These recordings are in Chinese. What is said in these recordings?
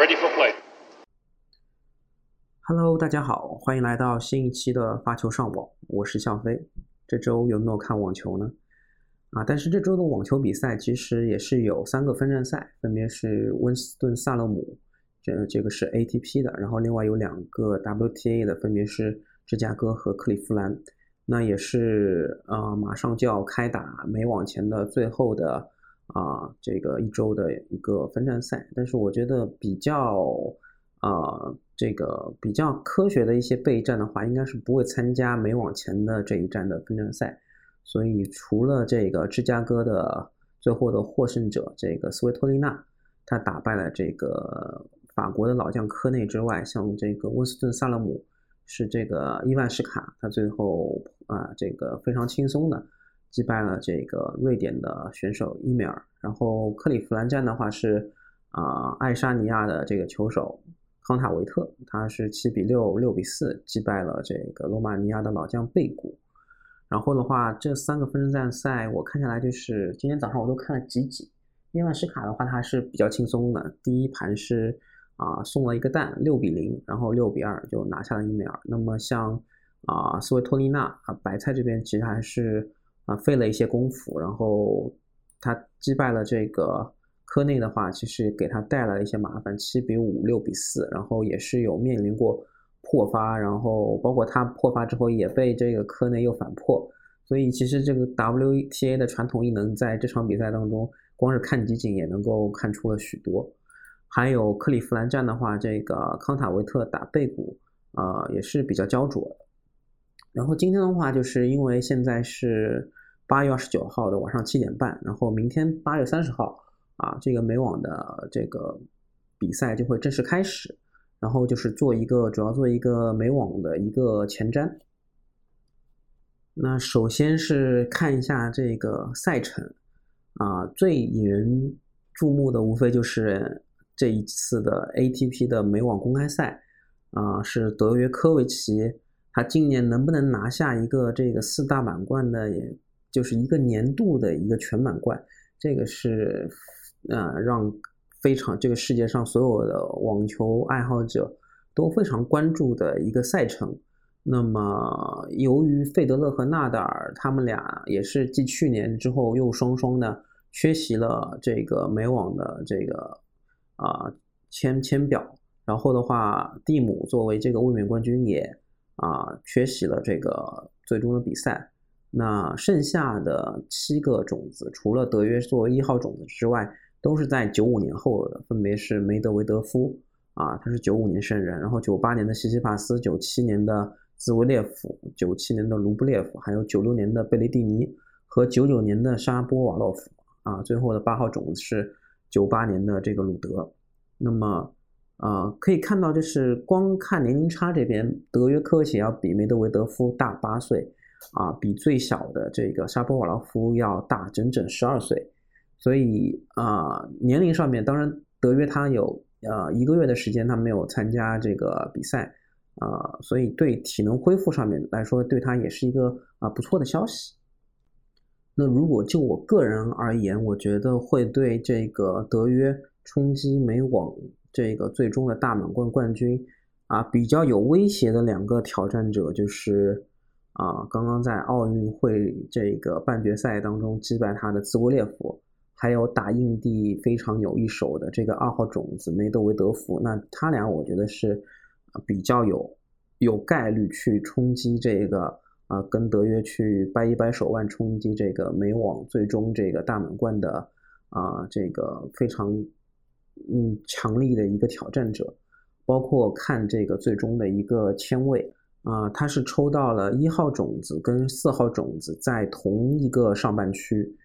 ready for play. Hello，大家好，欢迎来到新一期的发球上网，我是向飞。这周有没有看网球呢？啊，但是这周的网球比赛其实也是有三个分站赛，分别是温斯顿萨勒姆，这这个是 ATP 的，然后另外有两个 WTA 的，分别是芝加哥和克利夫兰。那也是啊，马上就要开打美网前的最后的啊这个一周的一个分站赛，但是我觉得比较啊这个比较科学的一些备战的话，应该是不会参加美网前的这一站的分站赛。所以除了这个芝加哥的最后的获胜者这个斯维托利娜，他打败了这个法国的老将科内之外，像这个温斯顿萨勒姆。是这个伊万什卡，他最后啊，这个非常轻松的击败了这个瑞典的选手伊梅尔。然后克里夫兰站的话是啊，爱沙尼亚的这个球手康塔维特，他是七比六、六比四击败了这个罗马尼亚的老将贝古。然后的话，这三个分站赛我看下来就是今天早上我都看了几几。伊万什卡的话，他是比较轻松的，第一盘是。啊，送了一个蛋，六比零，然后六比二就拿下了伊美尔。那么像啊，斯维托利娜啊，白菜这边其实还是啊费了一些功夫，然后他击败了这个科内的话，其实给他带来了一些麻烦，七比五，六比四，然后也是有面临过破发，然后包括他破发之后也被这个科内又反破，所以其实这个 WTA 的传统异能在这场比赛当中，光是看集锦也能够看出了许多。还有克利夫兰站的话，这个康塔维特打贝古，呃，也是比较焦灼的。然后今天的话，就是因为现在是八月二十九号的晚上七点半，然后明天八月三十号啊，这个美网的这个比赛就会正式开始。然后就是做一个主要做一个美网的一个前瞻。那首先是看一下这个赛程啊，最引人注目的无非就是。这一次的 ATP 的美网公开赛，啊，是德约科维奇，他今年能不能拿下一个这个四大满贯的，就是一个年度的一个全满贯，这个是，呃，让非常这个世界上所有的网球爱好者都非常关注的一个赛程。那么，由于费德勒和纳达尔他们俩也是继去年之后又双双的缺席了这个美网的这个。啊，签签表，然后的话，蒂姆作为这个卫冕冠军也啊缺席了这个最终的比赛。那剩下的七个种子，除了德约作为一号种子之外，都是在九五年后的，分别是梅德韦德夫啊，他是九五年生人，然后九八年的西西帕斯，九七年的兹维列夫，九七年的卢布列夫，还有九六年的贝雷蒂尼和九九年的沙波瓦洛夫啊，最后的八号种子是。九八年的这个鲁德，那么，呃，可以看到，就是光看年龄差这边，德约科维奇要比梅德韦德夫大八岁，啊，比最小的这个沙波瓦洛夫要大整整十二岁，所以啊，年龄上面，当然德约他有呃一个月的时间他没有参加这个比赛，啊，所以对体能恢复上面来说，对他也是一个啊不错的消息。那如果就我个人而言，我觉得会对这个德约冲击美网这个最终的大满贯冠军啊比较有威胁的两个挑战者，就是啊刚刚在奥运会这个半决赛当中击败他的兹沃列夫，还有打印地非常有一手的这个二号种子梅德韦德夫。那他俩我觉得是比较有有概率去冲击这个。啊，跟德约去掰一掰手腕，冲击这个美网最终这个大满贯的啊，这个非常嗯强力的一个挑战者，包括看这个最终的一个签位啊，他是抽到了一号种子跟四号种子在同一个上半区，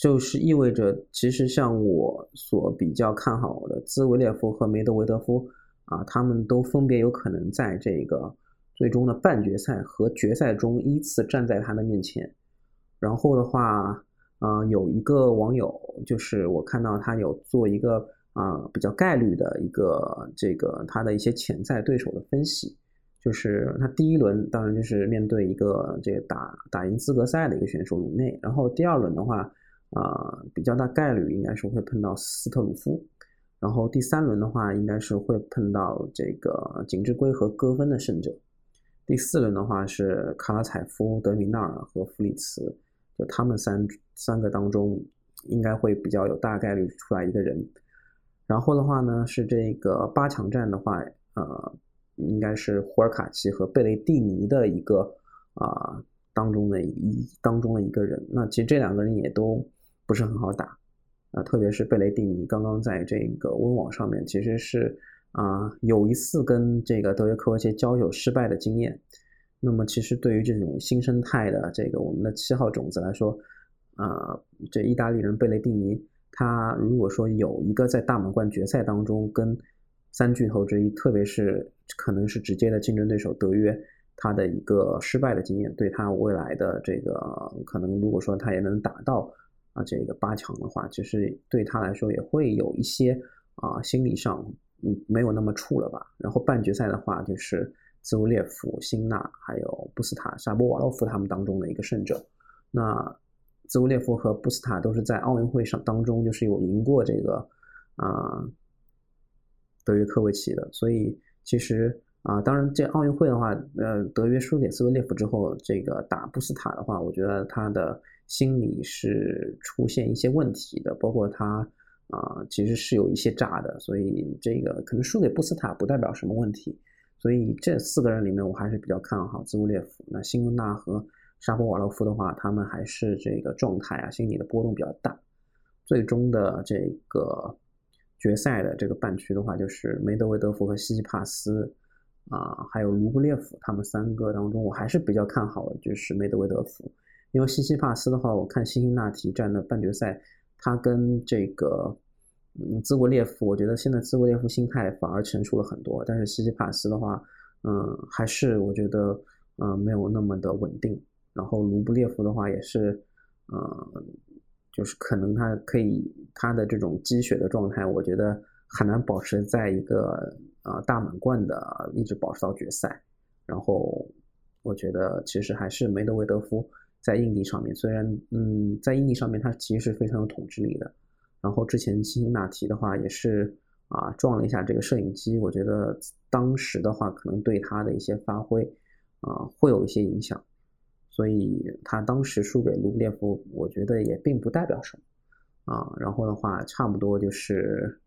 就是意味着其实像我所比较看好的兹维列夫和梅德韦德夫啊，他们都分别有可能在这个。最终的半决赛和决赛中依次站在他的面前，然后的话，呃，有一个网友就是我看到他有做一个啊比较概率的一个这个他的一些潜在对手的分析，就是他第一轮当然就是面对一个这个打打赢资格赛的一个选手鲁内，然后第二轮的话，啊比较大概率应该是会碰到斯特鲁夫，然后第三轮的话，应该是会碰到这个景之圭和戈芬的胜者。第四轮的话是卡拉采夫、德米纳尔和弗里茨，就他们三三个当中，应该会比较有大概率出来一个人。然后的话呢，是这个八强战的话，呃，应该是胡尔卡奇和贝雷蒂尼的一个啊当中的一当中的一个人。那其实这两个人也都不是很好打。啊，特别是贝雷蒂尼刚刚在这个温网上面，其实是啊有一次跟这个德约科维奇交手失败的经验。那么，其实对于这种新生态的这个我们的七号种子来说，啊，这意大利人贝雷蒂尼，他如果说有一个在大满贯决赛当中跟三巨头之一，特别是可能是直接的竞争对手德约，他的一个失败的经验，对他未来的这个可能，如果说他也能打到。啊，这个八强的话，其实对他来说也会有一些啊，心理上嗯没有那么怵了吧。然后半决赛的话，就是兹维列夫、辛纳还有布斯塔、沙波瓦洛夫他们当中的一个胜者。那兹维列夫和布斯塔都是在奥运会上当中就是有赢过这个啊德约科维奇的，所以其实啊，当然这奥运会的话，呃，德约输给斯维列夫之后，这个打布斯塔的话，我觉得他的。心理是出现一些问题的，包括他啊，其实是有一些炸的，所以这个可能输给布斯塔不代表什么问题。所以这四个人里面，我还是比较看好兹乌列夫。那辛温纳和沙波瓦洛夫的话，他们还是这个状态啊，心理的波动比较大。最终的这个决赛的这个半区的话，就是梅德韦德夫和西西帕斯啊，还有卢布列夫，他们三个当中，我还是比较看好，就是梅德韦德夫。因为西西帕斯的话，我看辛辛那提站的半决赛，他跟这个嗯兹沃列夫，我觉得现在兹沃列夫心态反而成熟了很多，但是西西帕斯的话，嗯，还是我觉得嗯没有那么的稳定。然后卢布列夫的话也是，嗯，就是可能他可以他的这种积雪的状态，我觉得很难保持在一个呃大满贯的一直保持到决赛。然后我觉得其实还是梅德韦德夫。在硬地上面，虽然嗯，在硬地上面他其实是非常有统治力的。然后之前辛辛那提的话也是啊撞了一下这个摄影机，我觉得当时的话可能对他的一些发挥啊会有一些影响。所以他当时输给卢布列夫，我觉得也并不代表什么啊。然后的话，差不多就是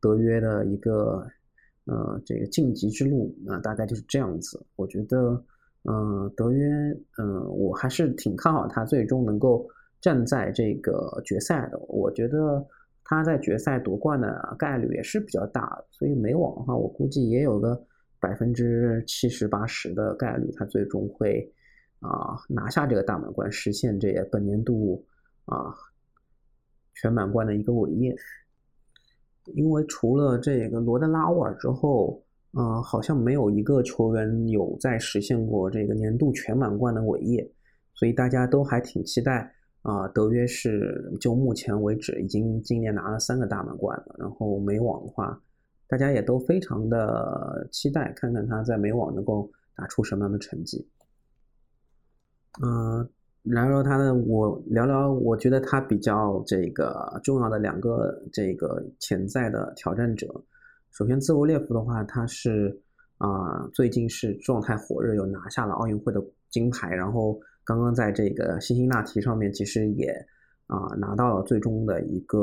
德约的一个呃这个晋级之路啊，大概就是这样子。我觉得。嗯，德约，嗯，我还是挺看好他最终能够站在这个决赛的。我觉得他在决赛夺冠的概率也是比较大的，所以美网的话，我估计也有个百分之七十八十的概率，他最终会啊拿下这个大满贯，实现这个本年度啊全满贯的一个伟业。因为除了这个罗德拉沃尔之后。呃，好像没有一个球员有在实现过这个年度全满贯的伟业，所以大家都还挺期待啊。德约是就目前为止已经今年拿了三个大满贯了，然后美网的话，大家也都非常的期待，看看他在美网能够打出什么样的成绩。嗯，然而他的我聊聊，我觉得他比较这个重要的两个这个潜在的挑战者。首先，兹维列夫的话，他是啊，最近是状态火热，又拿下了奥运会的金牌，然后刚刚在这个辛辛那提上面，其实也啊拿到了最终的一个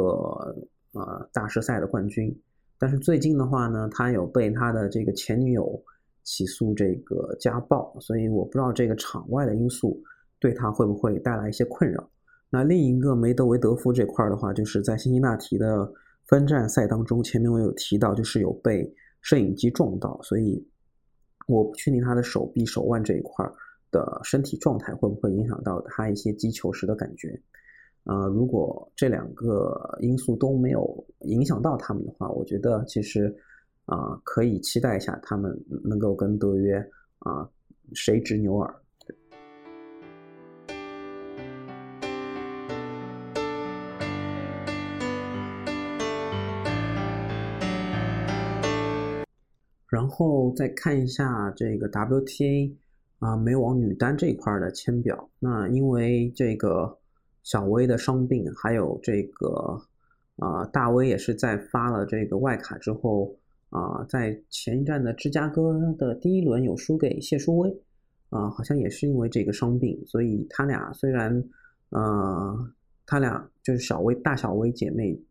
呃大师赛的冠军。但是最近的话呢，他有被他的这个前女友起诉这个家暴，所以我不知道这个场外的因素对他会不会带来一些困扰。那另一个梅德韦德夫这块的话，就是在辛辛那提的。分站赛当中，前面我有提到，就是有被摄影机撞到，所以我不确定他的手臂、手腕这一块的身体状态会不会影响到他一些击球时的感觉。呃，如果这两个因素都没有影响到他们的话，我觉得其实啊，可以期待一下他们能够跟德约啊谁执牛耳。然后再看一下这个 WTA 啊美网女单这一块的签表。那因为这个小威的伤病，还有这个啊，大威也是在发了这个外卡之后啊，在前一站的芝加哥的第一轮有输给谢淑薇啊，好像也是因为这个伤病，所以他俩虽然呃，他俩就是小薇大小薇姐妹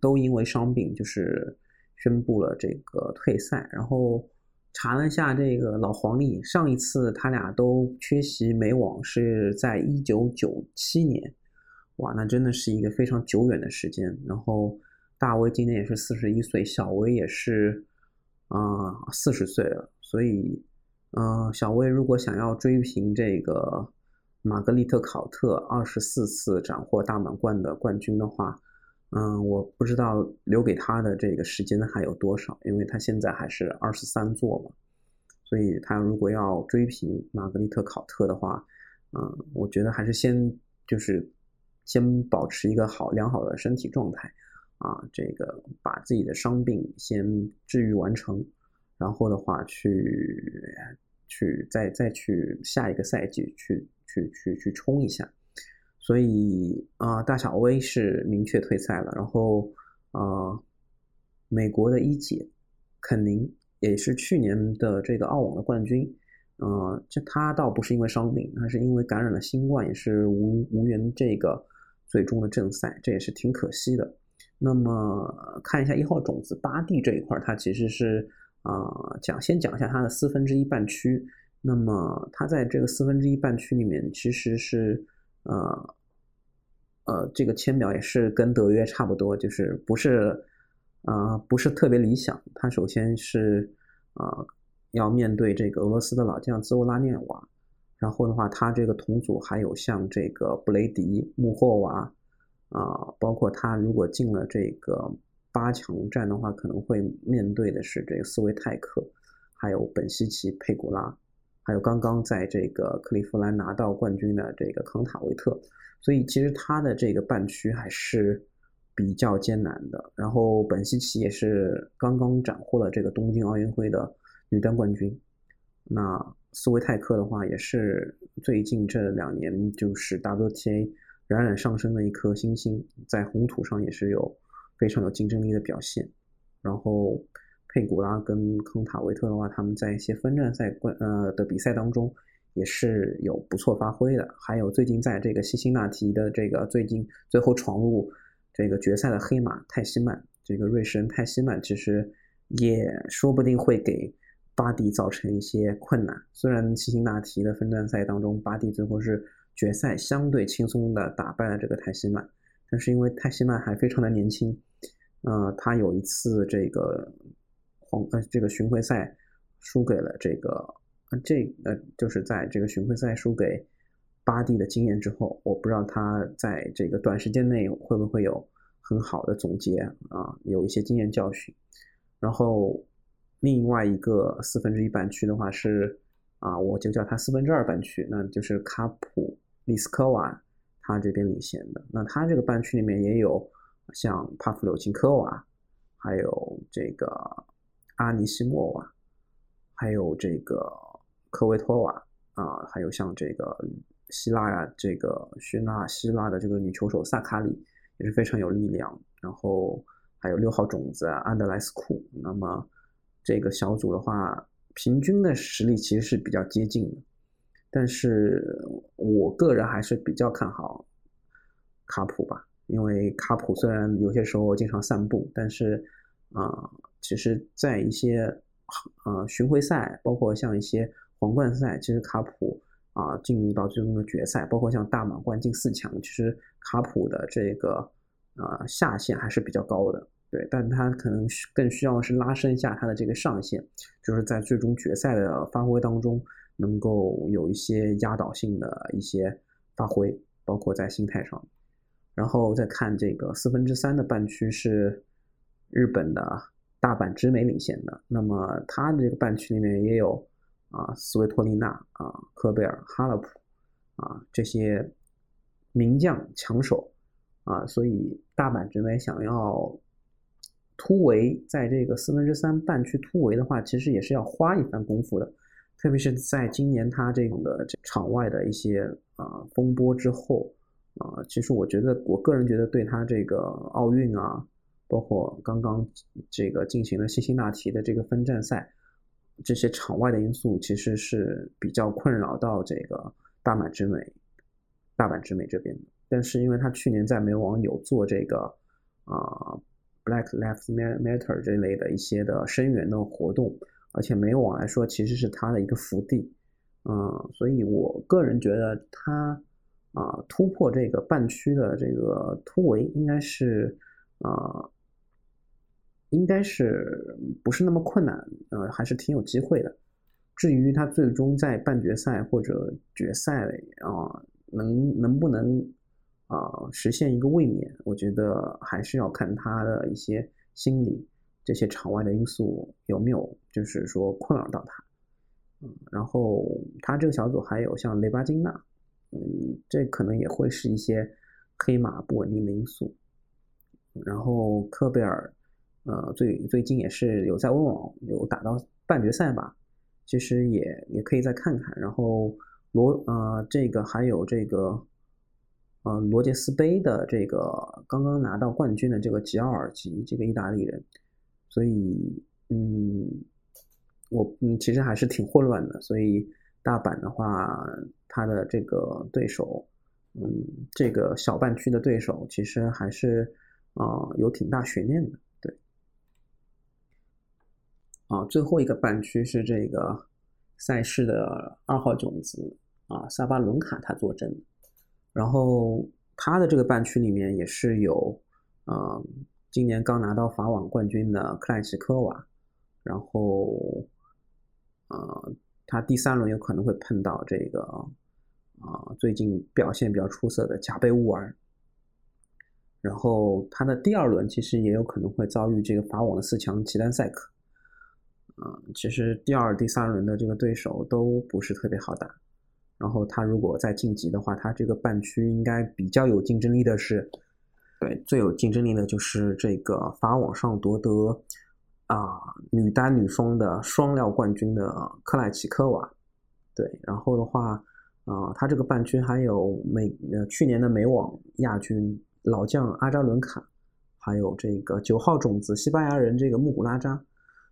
都因为伤病就是宣布了这个退赛，然后。查了一下这个老黄历，上一次他俩都缺席美网是在一九九七年，哇，那真的是一个非常久远的时间。然后大威今年也是四十一岁，小威也是啊四十岁了，所以，呃，小威如果想要追平这个玛格丽特考特二十四次斩获大满贯的冠军的话。嗯，我不知道留给他的这个时间还有多少，因为他现在还是二十三座嘛，所以他如果要追平玛格丽特考特的话，嗯，我觉得还是先就是先保持一个好良好的身体状态啊，这个把自己的伤病先治愈完成，然后的话去去再再去下一个赛季去去去去冲一下。所以啊，大小威是明确退赛了。然后啊，美国的一姐肯宁也是去年的这个澳网的冠军。呃，这他倒不是因为伤病，他是因为感染了新冠，也是无无缘这个最终的正赛，这也是挺可惜的。那么看一下一号种子巴蒂这一块，它其实是啊讲先讲一下它的四分之一半区。那么它在这个四分之一半区里面，其实是呃。呃，这个签表也是跟德约差不多，就是不是，呃，不是特别理想。他首先是，呃，要面对这个俄罗斯的老将兹沃拉涅娃，然后的话，他这个同组还有像这个布雷迪、穆霍娃，啊，包括他如果进了这个八强战的话，可能会面对的是这个斯维泰克，还有本西奇、佩古拉，还有刚刚在这个克利夫兰拿到冠军的这个康塔维特。所以其实他的这个半区还是比较艰难的。然后本西奇也是刚刚斩获了这个东京奥运会的女单冠军。那斯维泰克的话也是最近这两年就是 WTA 冉冉上升的一颗星星，在红土上也是有非常有竞争力的表现。然后佩古拉跟康塔维特的话，他们在一些分站赛冠呃的比赛当中。也是有不错发挥的，还有最近在这个西辛纳提的这个最近最后闯入这个决赛的黑马泰西曼，这个瑞士人泰西曼其实也说不定会给巴蒂造成一些困难。虽然西辛纳提的分站赛当中，巴蒂最后是决赛相对轻松的打败了这个泰西曼，但是因为泰西曼还非常的年轻，呃，他有一次这个黄呃这个巡回赛输给了这个。这呃，就是在这个巡回赛输给巴蒂的经验之后，我不知道他在这个短时间内会不会有很好的总结啊，有一些经验教训。然后另外一个四分之一半区的话是啊，我就叫它四分之二半区，那就是卡普利斯科娃他这边领先的。那他这个半区里面也有像帕夫柳琴科娃，还有这个阿尼西莫娃，还有这个。科维托瓦啊，还有像这个希腊呀，这个叙纳希腊的这个女球手萨卡里也是非常有力量。然后还有六号种子安德莱斯库。那么这个小组的话，平均的实力其实是比较接近的。但是我个人还是比较看好卡普吧，因为卡普虽然有些时候经常散步，但是啊，其实在一些呃巡回赛，包括像一些。皇冠赛其实卡普啊进入到最终的决赛，包括像大满贯进四强，其实卡普的这个呃下限还是比较高的，对，但他可能更需要是拉伸一下他的这个上限，就是在最终决赛的发挥当中能够有一些压倒性的一些发挥，包括在心态上。然后再看这个四分之三的半区是日本的大阪直美领先的，那么他的这个半区里面也有。啊，斯维托利娜啊，科贝尔、哈勒普啊，这些名将强手啊，所以大阪直美想要突围，在这个四分之三半区突围的话，其实也是要花一番功夫的。特别是在今年他这个场外的一些啊风波之后啊，其实我觉得，我个人觉得对他这个奥运啊，包括刚刚这个进行了辛辛那提的这个分站赛，这些场外的因素其实是比较困扰到这个大阪直美、大阪直美这边的。但是因为他去年在美网有做这个啊 Black Lives Matter 这类的一些的声援的活动，而且美网来说其实是他的一个福地，嗯，所以我个人觉得他。啊，突破这个半区的这个突围应该是，啊，应该是不是那么困难？呃，还是挺有机会的。至于他最终在半决赛或者决赛啊，能能不能啊实现一个卫冕，我觉得还是要看他的一些心理，这些场外的因素有没有就是说困扰到他。嗯，然后他这个小组还有像雷巴金娜。嗯，这可能也会是一些黑马不稳定的因素。然后科贝尔，呃，最最近也是有在温网有打到半决赛吧，其实也也可以再看看。然后罗，呃，这个还有这个，呃，罗杰斯杯的这个刚刚拿到冠军的这个吉奥尔吉，这个意大利人，所以，嗯，我嗯其实还是挺混乱的，所以。大阪的话，他的这个对手，嗯，这个小半区的对手，其实还是啊有挺大悬念的，对。啊，最后一个半区是这个赛事的二号种子啊，萨巴伦卡他坐镇，然后他的这个半区里面也是有啊，今年刚拿到法网冠军的克莱奇科娃，然后啊。他第三轮有可能会碰到这个啊，最近表现比较出色的贾贝乌尔，然后他的第二轮其实也有可能会遭遇这个法网的四强齐丹赛克，啊，其实第二、第三轮的这个对手都不是特别好打，然后他如果再晋级的话，他这个半区应该比较有竞争力的是，对，最有竞争力的就是这个法网上夺得。啊，女单、女双的双料冠军的克莱奇科娃，对，然后的话，啊，他这个半区还有美呃去年的美网亚军老将阿扎伦卡，还有这个九号种子西班牙人这个穆古拉扎，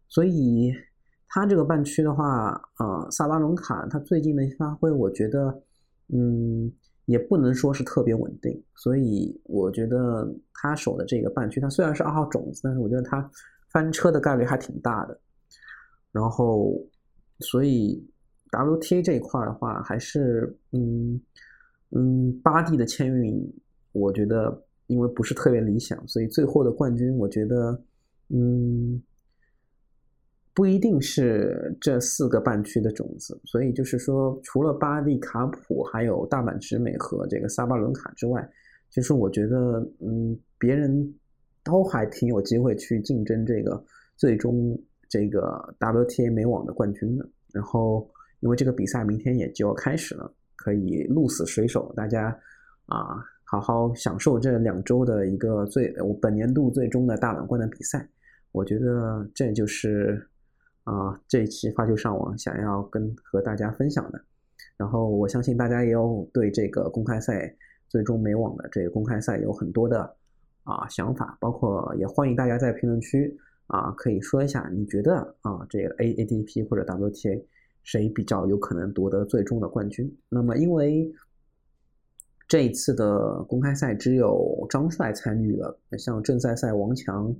所以他这个半区的话，呃，萨巴伦卡他最近的发挥，我觉得，嗯，也不能说是特别稳定，所以我觉得他守的这个半区，他虽然是二号种子，但是我觉得他。翻车的概率还挺大的，然后，所以 WTA 这一块的话，还是嗯嗯，巴蒂的签运，我觉得因为不是特别理想，所以最后的冠军，我觉得嗯，不一定是这四个半区的种子。所以就是说，除了巴蒂、卡普，还有大阪直美和这个萨巴伦卡之外，其实我觉得嗯，别人。都还挺有机会去竞争这个最终这个 WTA 美网的冠军的。然后，因为这个比赛明天也就要开始了，可以鹿死谁手，大家啊好好享受这两周的一个最我本年度最终的大满贯的比赛。我觉得这就是啊这一期发球上网想要跟和大家分享的。然后我相信大家也有对这个公开赛最终美网的这个公开赛有很多的。啊，想法包括也欢迎大家在评论区啊，可以说一下你觉得啊，这个 A A D P 或者 W T A 谁比较有可能夺得最终的冠军？那么因为这一次的公开赛只有张帅参与了，像正赛赛王强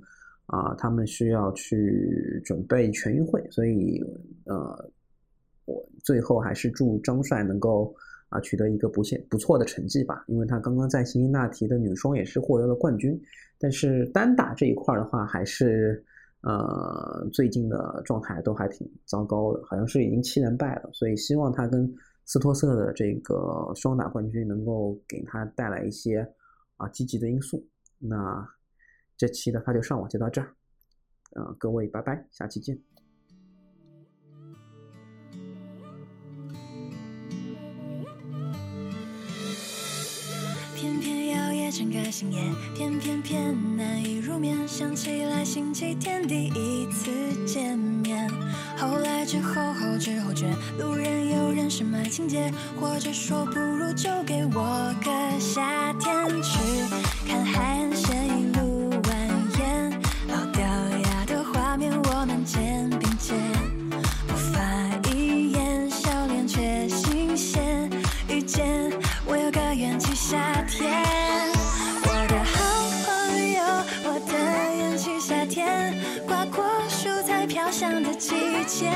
啊，他们需要去准备全运会，所以呃，我最后还是祝张帅能够。啊，取得一个不现不错的成绩吧，因为他刚刚在辛辛那提的女双也是获得了冠军，但是单打这一块的话，还是呃最近的状态都还挺糟糕的，好像是已经七连败了，所以希望他跟斯托瑟的这个双打冠军能够给他带来一些啊积极的因素。那这期的发球上网就到这儿，呃，各位拜拜，下期见。整个星夜，偏偏偏难以入眠。想起来星期天第一次见面，后来之后后知后觉，路人有人什么情节，或者说不如就给我个夏天去看海岸线季节，